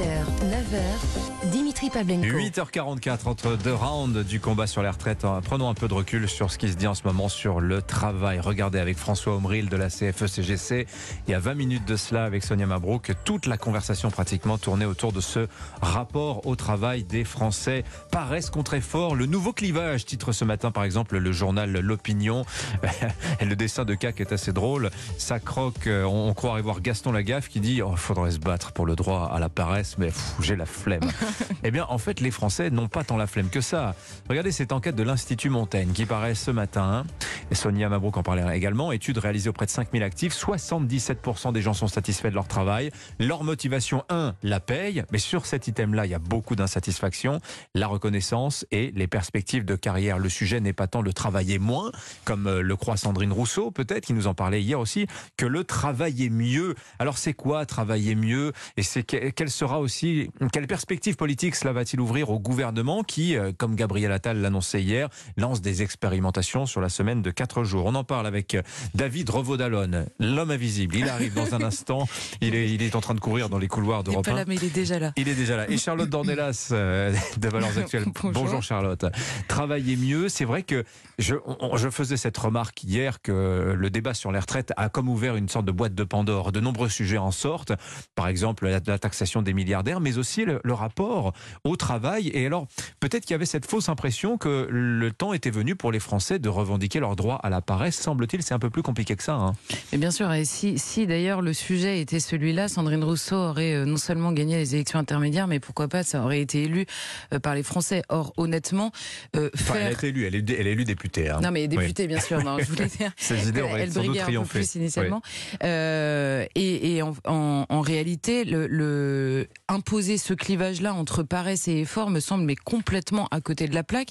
8h, 9h, Dimitri Pavlenko. 8h44 entre deux rounds du combat sur les retraites. Prenons un peu de recul sur ce qui se dit en ce moment sur le travail. Regardez avec François Omril de la CFE-CGC. Il y a 20 minutes de cela avec Sonia Mabrouk. Toute la conversation pratiquement tournée autour de ce rapport au travail des Français. Paraissent contre effort. Le nouveau clivage titre ce matin par exemple le journal L'Opinion. le dessin de CAC est assez drôle. Ça croque. On croirait voir Gaston Lagaffe qui dit oh, faudrait se battre pour le droit à la paresse, mais j'ai la flemme. eh bien, en fait, les Français n'ont pas tant la flemme que ça. Regardez cette enquête de l'Institut Montaigne qui paraît ce matin. Et Sonia Mabrouk en parlait également. Étude réalisée auprès de 5000 actifs. 77% des gens sont satisfaits de leur travail. Leur motivation, 1, la paye. Mais sur cet item-là, il y a beaucoup d'insatisfaction. La reconnaissance et les perspectives de carrière. Le sujet n'est pas tant de travailler moins, comme euh, le croit Sandrine Rousseau, peut-être, qui nous en parlait hier aussi, que le travailler mieux. Alors, c'est quoi travailler mieux? Et c'est quelle sera aussi, quelle perspective politique cela va-t-il ouvrir au gouvernement qui, euh, comme Gabriel Attal l'annonçait hier, lance des expérimentations sur la semaine de 4 jours? On en parle avec euh, David Revaudalon, l'homme invisible. Il arrive dans un instant. Il est, il est en train de courir dans les couloirs d'Europe Il est pas là, mais il est déjà là. Il est déjà là. Et Charlotte Dornelas euh, de Valeurs Actuelles. Bonjour. Bonjour Charlotte. Travailler mieux, c'est vrai que je, on- je faisais cette remarque hier que le débat sur les retraites a comme ouvert une sorte de boîte de Pandore. De nombreux sujets en sortent. Par exemple, la, la taxation des mais aussi le, le rapport au travail. Et alors, peut-être qu'il y avait cette fausse impression que le temps était venu pour les Français de revendiquer leur droit à la paresse. Semble-t-il, c'est un peu plus compliqué que ça. hein. Et bien sûr, et si, si d'ailleurs le sujet était celui-là, Sandrine Rousseau aurait euh, non seulement gagné les élections intermédiaires, mais pourquoi pas, ça aurait été élu euh, par les Français. Or, honnêtement, euh, Enfin, elle a faire... été élue, elle est, elle est élue députée. hein. Non mais députée bien sûr, non, je voulais dire Ces idées auraient elle sans doute triomphé. plus initialement. Euh, et et en, en, en réalité, le, le imposer ce clivage-là entre paresse et effort me semble mais complètement à côté de la plaque.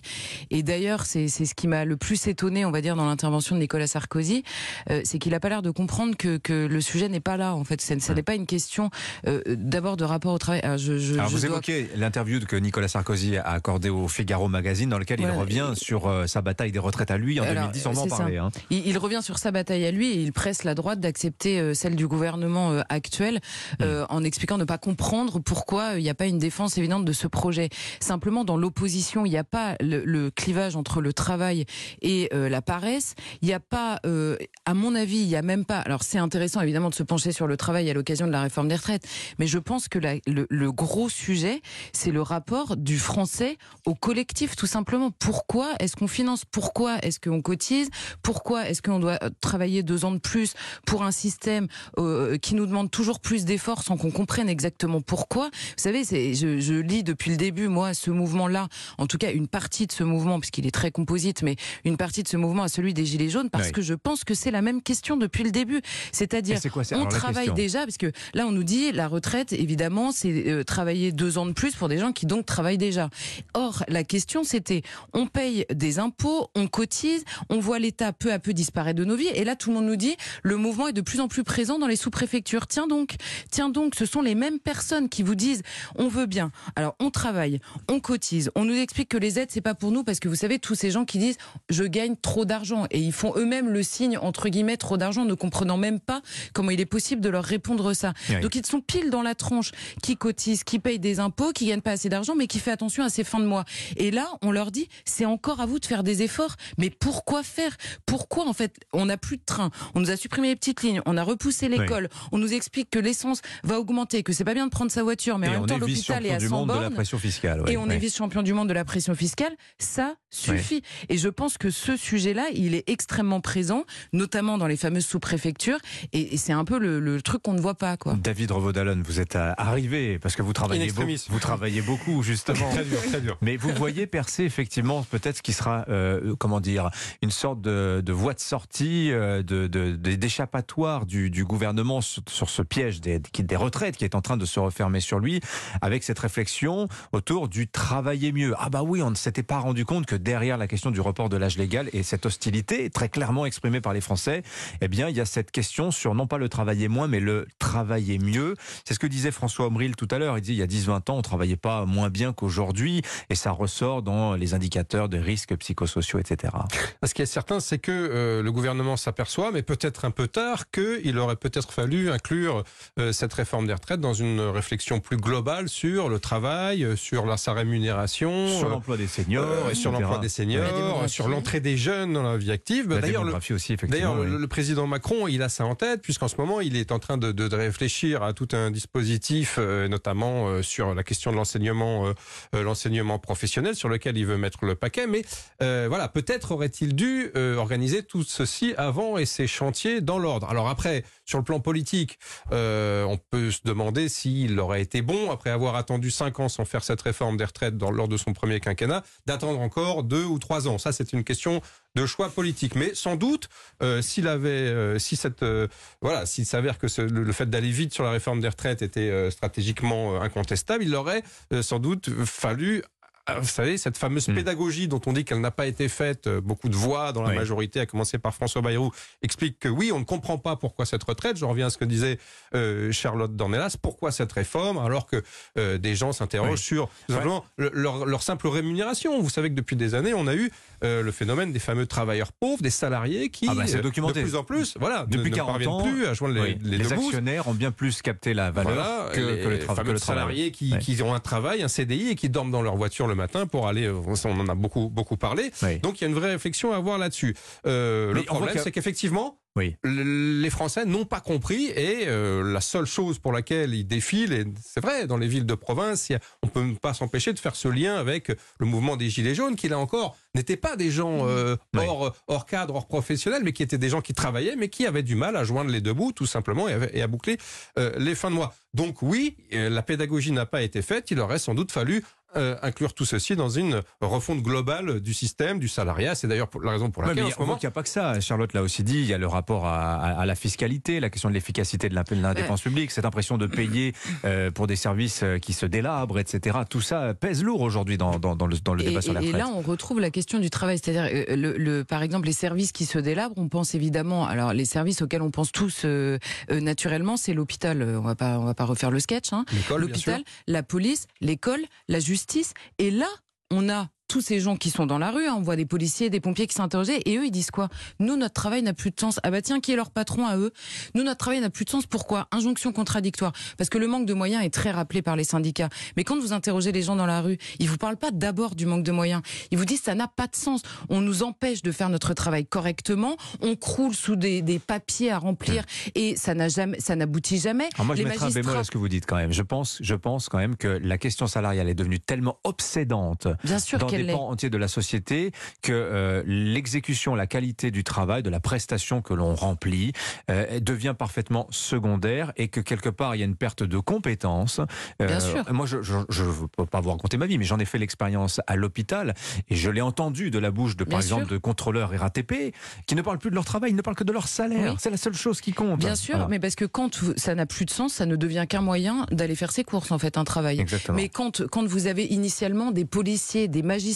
Et d'ailleurs, c'est ce qui m'a le plus étonné, on va dire, dans l'intervention de Nicolas Sarkozy, euh, c'est qu'il a pas l'air de comprendre que, que le sujet n'est pas là. En fait, ce n'est pas une question euh, d'abord de rapport au travail. Alors, je, je, Alors je vous dois- évoquez l'interview que Nicolas Sarkozy a accordée au Figaro Magazine, dans lequel Voilà. il revient sur euh, sa bataille des retraites à lui en Alors, 2010. On va en ça. parler. hein. Il, il revient sur sa bataille à lui et il presse la droite d'accepter celle du gouvernement actuel euh, en expliquant ne pas comprendre pourquoi euh, il n'y a pas une défense évidente de ce projet. Simplement, dans l'opposition, il n'y a pas le, clivage entre le travail et euh, la paresse. Il n'y a pas, euh, à mon avis, il n'y a même pas. Alors, c'est intéressant évidemment de se pencher sur le travail à l'occasion de la réforme des retraites, mais je pense que le, gros sujet, c'est le rapport du français au collectif, tout simplement. Pourquoi est-ce qu'on finance? Pourquoi est-ce qu'on cotise? Pourquoi est-ce qu'on doit travailler deux ans de plus pour un système qui nous demande toujours plus d'efforts sans qu'on comprenne exactement pourquoi? Vous savez, c'est, je, je lis depuis le début, moi, ce mouvement-là, en tout cas une partie de ce mouvement, puisqu'il est très composite, mais une partie de ce mouvement à celui des Gilets jaunes, parce Oui. que je pense que c'est la même question depuis le début. C'est-à-dire, on travaille déjà, parce que là, on nous dit, la retraite, évidemment, c'est euh, travailler deux ans de plus pour des gens qui donc travaillent déjà. Or, la question, c'était, on paye des impôts, on cotise, on voit l'État peu à peu disparaître de nos vies, et là, tout le monde nous dit, le mouvement est de plus en plus présent dans les sous-préfectures. Tiens donc, tiens donc, ce sont les mêmes personnes qui vous disent, on veut bien. Alors, on travaille, on cotise, on nous explique que les aides, c'est pas pour nous, parce que vous savez, tous ces gens qui disent, je gagne trop d'argent, et ils font eux-mêmes le signe, entre guillemets, trop d'argent, ne comprenant même pas comment il est possible de leur répondre ça. Oui. Donc, ils sont pile dans la tronche, qui cotisent, qui payent des impôts, qui gagnent pas assez d'argent, mais qui fait attention à ses fins de mois. Et là, on leur dit, c'est encore à vous de faire des efforts. Mais pourquoi faire? Pourquoi, en fait, on n'a plus de train, on nous a supprimé les petites lignes, on a repoussé l'école, on nous explique que l'essence va augmenter, que c'est pas bien de prendre sa voiture, mais Et en même on temps, est l'hôpital est vice-champion à du 100 monde de la bornes. pression fiscale. ouais, Et on est ouais. vice-champion du monde de la pression fiscale, ça suffit. Et je pense que ce sujet-là, il est extrêmement présent, notamment dans les fameuses sous-préfectures, et, et c'est un peu le, le truc qu'on ne voit pas, quoi. David Revaudalon, vous êtes euh, arrivé parce que vous travaillez, beaucoup, vous travaillez beaucoup justement. Très dur, très dur. Mais vous voyez percer effectivement peut-être ce qui sera, euh, comment dire, une sorte de, de voie de sortie, euh, de, de- de- d'échappatoire du, du gouvernement sur, sur ce piège des, des retraites qui est en train de se refermer sur lui, avec cette réflexion autour du travailler mieux. Ah bah oui, on ne s'était pas rendu compte que derrière la question du report de l'âge légal et cette hostilité très clairement exprimée par les Français, eh bien il y a cette question sur non pas le travailler moins, mais le travailler mieux. C'est ce que disait François Omril tout à l'heure. Il dit il y a 10-20 ans, on travaillait pas moins bien qu'aujourd'hui, et ça ressort dans les indicateurs de risques psychosociaux, etc. Ce qui est certain, c'est que euh, le gouvernement s'aperçoit, mais peut-être un peu tard, qu'il aurait peut-être fallu inclure euh, cette réforme des retraites dans une réflexion réflexion plus globale sur le travail, euh, sur la, sa rémunération, Sur euh, l'emploi des seniors, euh, sur l'emploi des seniors, sur l'entrée des jeunes dans la vie active. D'ailleurs, le, démographie aussi, effectivement. D'ailleurs, oui. le, le président Macron, il a ça en tête, puisqu'en ce moment, il est en train de, de- de réfléchir à tout un dispositif, euh, notamment euh, sur la question de l'enseignement, l'enseignement professionnel, sur lequel il veut mettre le paquet. Mais euh, voilà, peut-être aurait-il dû euh, organiser tout ceci avant et ces chantiers dans l'ordre. Alors après, sur le plan politique, euh, on peut se demander s'il aurait été bon, après avoir attendu cinq ans sans faire cette réforme des retraites lors de son premier quinquennat, d'attendre encore deux ou trois ans. Ça, c'est une question de choix politique. Mais sans doute, euh, s'il avait, euh, si cette, voilà, s'il s'avère que le, le fait d'aller vite sur la réforme des retraites était stratégiquement incontestable, il aurait sans doute fallu vous savez, cette fameuse Hmm. pédagogie dont on dit qu'elle n'a pas été faite, euh, beaucoup de voix dans la Oui. majorité, à commencer par François Bayrou, expliquent que oui, on ne comprend pas pourquoi cette retraite. Je reviens à ce que disait euh, Charlotte Dornelas. Pourquoi cette réforme alors que euh, des gens s'interrogent Oui. sur Ouais. simplement le- leur, leur simple rémunération. Vous savez que depuis des années, on a eu euh, le phénomène des fameux travailleurs pauvres, des salariés qui, Ah bah, documenté. de plus en plus, voilà, ne- Depuis ne, 40 parviennent ans, plus à joindre les, Oui, les les bouts. actionnaires ont bien plus capté la valeur Voilà, que, les que le, tra- que le salariés qui, Ouais. qui ont un travail, un CDI et qui dorment dans leur voiture le matin pour aller. euh, On en a beaucoup beaucoup parlé. Oui. Donc il y a une vraie réflexion à avoir là-dessus. Euh, le problème, c'est qu'effectivement. Oui. Les Français n'ont pas compris et euh, la seule chose pour laquelle ils défilent, et c'est vrai, dans les villes de province, on peut pas s'empêcher de faire ce lien avec le mouvement des Gilets jaunes, qui là encore n'étaient pas des gens euh, Oui. hors, hors cadre, hors professionnel, mais qui étaient des gens qui travaillaient, mais qui avaient du mal à joindre les deux bouts, tout simplement, et, à- et à boucler euh, les fins de mois. Donc oui, euh, la pédagogie n'a pas été faite. Il aurait sans doute fallu euh, inclure tout ceci dans une refonte globale du système, du salariat. C'est d'ailleurs la raison pour Ouais, laquelle mais en moment. qu'il n'y a pas que ça. Charlotte l'a aussi dit. Il y a le rapport à, à- à la fiscalité, la question de l'efficacité de la, de la dépense publique, cette impression de payer euh, pour des services euh, qui se délabrent, etc. Tout ça pèse lourd aujourd'hui dans, dans, dans le, dans le Et, débat sur la et- là, on retrouve la question du travail. C'est-à-dire, euh, le, le- par exemple, les services qui se délabrent, on pense évidemment. Alors, les services auxquels on pense tous euh, euh, naturellement, c'est l'hôpital. Euh, On va pas, on va pas refaire le sketch. Hein. L'hôpital, la police, l'école, la justice. Et là, on a tous ces gens qui sont dans la rue, hein, on voit des policiers, des pompiers qui s'interrogeaient, et eux ils disent quoi? Nous notre travail n'a plus de sens. Ah bah tiens, qui est leur patron à eux? Nous notre travail n'a plus de sens. Pourquoi? Injonction contradictoire. Parce que le manque de moyens est très rappelé par les syndicats. Mais quand vous interrogez les gens dans la rue, ils vous parlent pas d'abord du manque de moyens. Ils vous disent ça n'a pas de sens. On nous empêche de faire notre travail correctement. On croule sous des, des papiers à remplir et ça n'a jamais, ça n'aboutit jamais. Alors moi, je les mettrais un bémol à ce que vous dites quand même. Je pense, je pense quand même que la question salariale est devenue tellement obsédante bien sûr des pans entiers de la société que euh, l'exécution, la qualité du travail, de la prestation que l'on remplit euh, devient parfaitement secondaire et que quelque part il y a une perte de compétences. Euh, Bien sûr. Moi, je ne peux pas vous raconter ma vie, mais j'en ai fait l'expérience à l'hôpital et je l'ai entendu de la bouche de, par Bien exemple, sûr. de contrôleurs RATP qui ne parlent plus de leur travail, ils ne parlent que de leur salaire. Oui. C'est la seule chose qui compte. Bien sûr, Voilà. mais parce que quand ça n'a plus de sens, ça ne devient qu'un moyen d'aller faire ses courses, en fait, un travail. Exactement. Mais quand, quand vous avez initialement des policiers, des magistrats,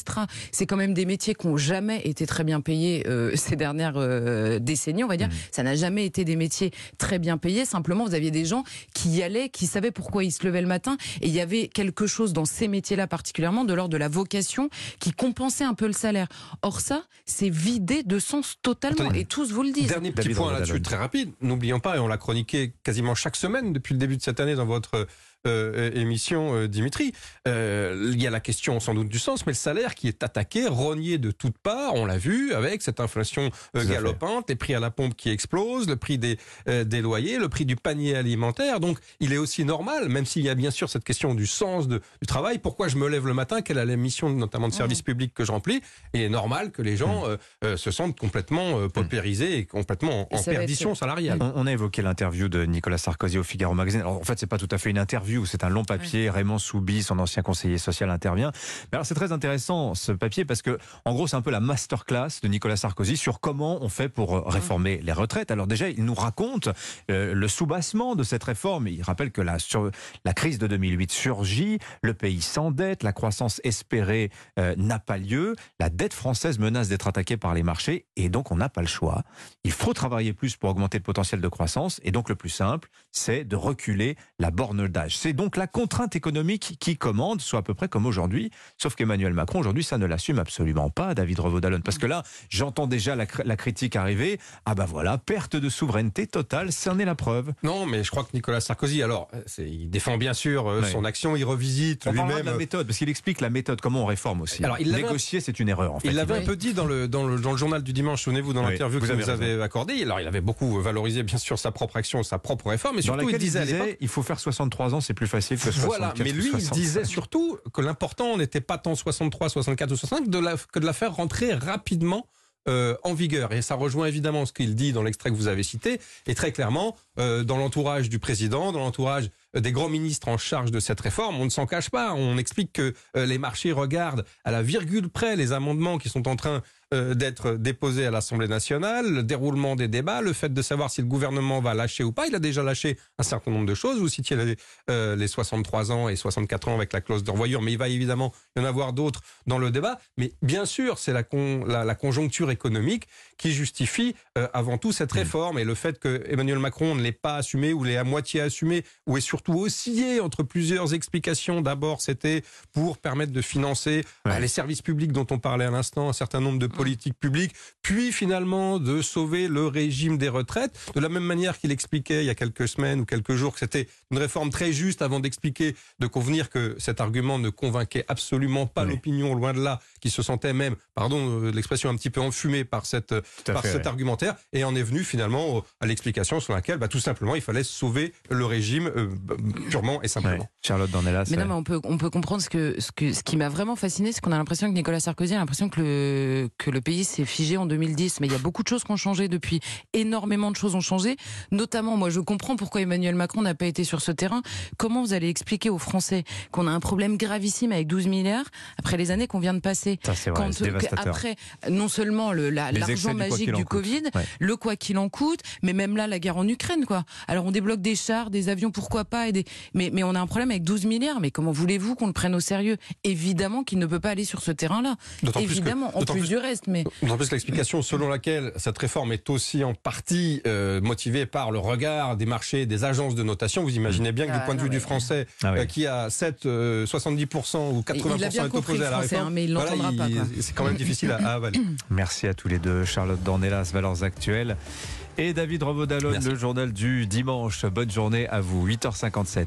c'est quand même des métiers qui n'ont jamais été très bien payés euh, ces dernières euh, décennies, on va dire. Mhm. Ça n'a jamais été des métiers très bien payés. Simplement, vous aviez des gens qui y allaient, qui savaient pourquoi ils se levaient le matin. Et il y avait quelque chose dans ces métiers-là particulièrement de l'ordre de la vocation qui compensait un peu le salaire. Or ça, c'est vidé de sens totalement. Et tous vous le disent. Dernier petit David point là-dessus, très rapide. N'oublions pas, et on l'a chroniqué quasiment chaque semaine depuis le début de cette année dans votre euh, émission, euh, Dimitri. Euh, il y a la question sans doute du sens, mais le salaire qui est attaqué, rogné de toutes parts, on l'a vu, avec cette inflation euh, galopante, les prix à la pompe qui explosent, le prix des, euh, des loyers, le prix du panier alimentaire. Donc il est aussi normal, même s'il y a bien sûr cette question du sens de, du travail, pourquoi je me lève le matin, quelle est la mission notamment de service public que je remplis, il est normal que les gens euh, euh, se sentent complètement euh, paupérisés et complètement en, Et perdition salariale. On, on a évoqué l'interview de Nicolas Sarkozy au Figaro Magazine. Alors, en fait, c'est pas tout à fait une interview, c'est un long papier. Raymond Soubi, son ancien conseiller social, intervient. Mais alors, c'est très intéressant ce papier parce que, en gros, c'est un peu la masterclass de Nicolas Sarkozy sur comment on fait pour euh, réformer les retraites. Alors déjà, il nous raconte euh, le soubassement de cette réforme. Il rappelle que la, sur, la crise de 2008 surgit, le pays s'endette, la croissance espérée euh, n'a pas lieu, la dette française menace d'être attaquée par les marchés et donc on n'a pas le choix. Il faut travailler plus pour augmenter le potentiel de croissance et donc le plus simple, c'est de reculer la borne d'âge. C'est donc la contrainte économique qui commande, soit à peu près comme aujourd'hui. Sauf qu'Emmanuel Macron, aujourd'hui, ça ne l'assume absolument pas, David Revaudalon. Parce que là, j'entends déjà la, la, critique arriver. Ah bah voilà, perte de souveraineté totale, c'en est la preuve. Non, mais je crois que Nicolas Sarkozy, alors, il défend bien sûr euh, son action, il revisite lui-même. la méthode, parce qu'il explique la méthode, comment on réforme aussi. Alors, il Négocier, c'est une erreur, en fait. Il l'avait un peu dit dans le, dans le, dans le journal du dimanche, souvenez-vous, dans l'interview que vous avez accordée. Alors, il avait beaucoup valorisé, bien sûr, sa propre action, sa propre réforme, mais surtout, il disait, il, il faut faire 63 ans, c'est plus facile que 64 Voilà, mais lui, il disait surtout que l'important n'était pas tant 63, 64 ou 65 de la, que de la faire rentrer rapidement euh, en vigueur. Et ça rejoint évidemment ce qu'il dit dans l'extrait que vous avez cité, et très clairement, euh, dans l'entourage du président, dans l'entourage des grands ministres en charge de cette réforme, on ne s'en cache pas. On explique que euh, les marchés regardent à la virgule près les amendements qui sont en train euh, d'être déposés à l'Assemblée nationale, le déroulement des débats, le fait de savoir si le gouvernement va lâcher ou pas. Il a déjà lâché un certain nombre de choses. Vous citiez les, euh, les 63 ans et 64 ans avec la clause de revoyure, mais il va évidemment y en avoir d'autres dans le débat. Mais bien sûr, c'est la, la, la, conjoncture économique qui justifie euh, avant tout cette réforme et le fait que Emmanuel Macron ne l'ait pas assumé ou l'ait à moitié assumé ou est surtout oscillé entre plusieurs explications. D'abord, c'était pour permettre de financer les services publics dont on parlait à l'instant, un certain nombre de politique publique, puis finalement de sauver le régime des retraites, de la même manière qu'il expliquait il y a quelques semaines ou quelques jours que c'était une réforme très juste avant d'expliquer, de convenir que cet argument ne convainquait absolument pas l'opinion, loin de là, qui se sentait même, pardon euh, l'expression, un petit peu enfumée par, cette, par cet argumentaire, et en est venu finalement à l'explication sur laquelle bah, tout simplement il fallait sauver le régime euh, purement et simplement. Charlotte Dornelas. Mais non, mais on peut, on peut comprendre ce, que, ce, que, ce qui m'a vraiment fasciné, c'est qu'on a l'impression que Nicolas Sarkozy a l'impression que le, que le pays s'est figé en 2010, mais il y a beaucoup de choses qui ont changé depuis. Énormément de choses ont changé. Notamment, moi, je comprends pourquoi Emmanuel Macron n'a pas été sur ce terrain. Comment vous allez expliquer aux Français qu'on a un problème gravissime avec 12 milliards après les années qu'on vient de passer Ça, c'est vrai, Après, non seulement l'argent magique du Covid, le quoi qu'il en coûte, mais même là, la guerre en Ukraine, quoi. Alors, on débloque des chars, des avions, pourquoi pas, et des... mais, mais on a un problème avec 12 milliards. Mais comment voulez-vous qu'on le prenne au sérieux? Évidemment qu'il ne peut pas aller sur ce terrain-là. Évidemment, en plus du reste. Mais D'autant plus l'explication selon laquelle cette réforme est aussi en partie euh, motivée par le regard des marchés, des agences de notation. Vous imaginez bien que du ah, point de vue du français, ah euh, qui a 7, 70% euh, ou 80% est opposé à la réforme, hein, mais il voilà, pas. C'est quand même difficile à, avaler. Merci à tous les deux. Charlotte Dornelas, Valeurs Actuelles. Et David Revaudalon, le journal du dimanche. Bonne journée à vous, 8h57.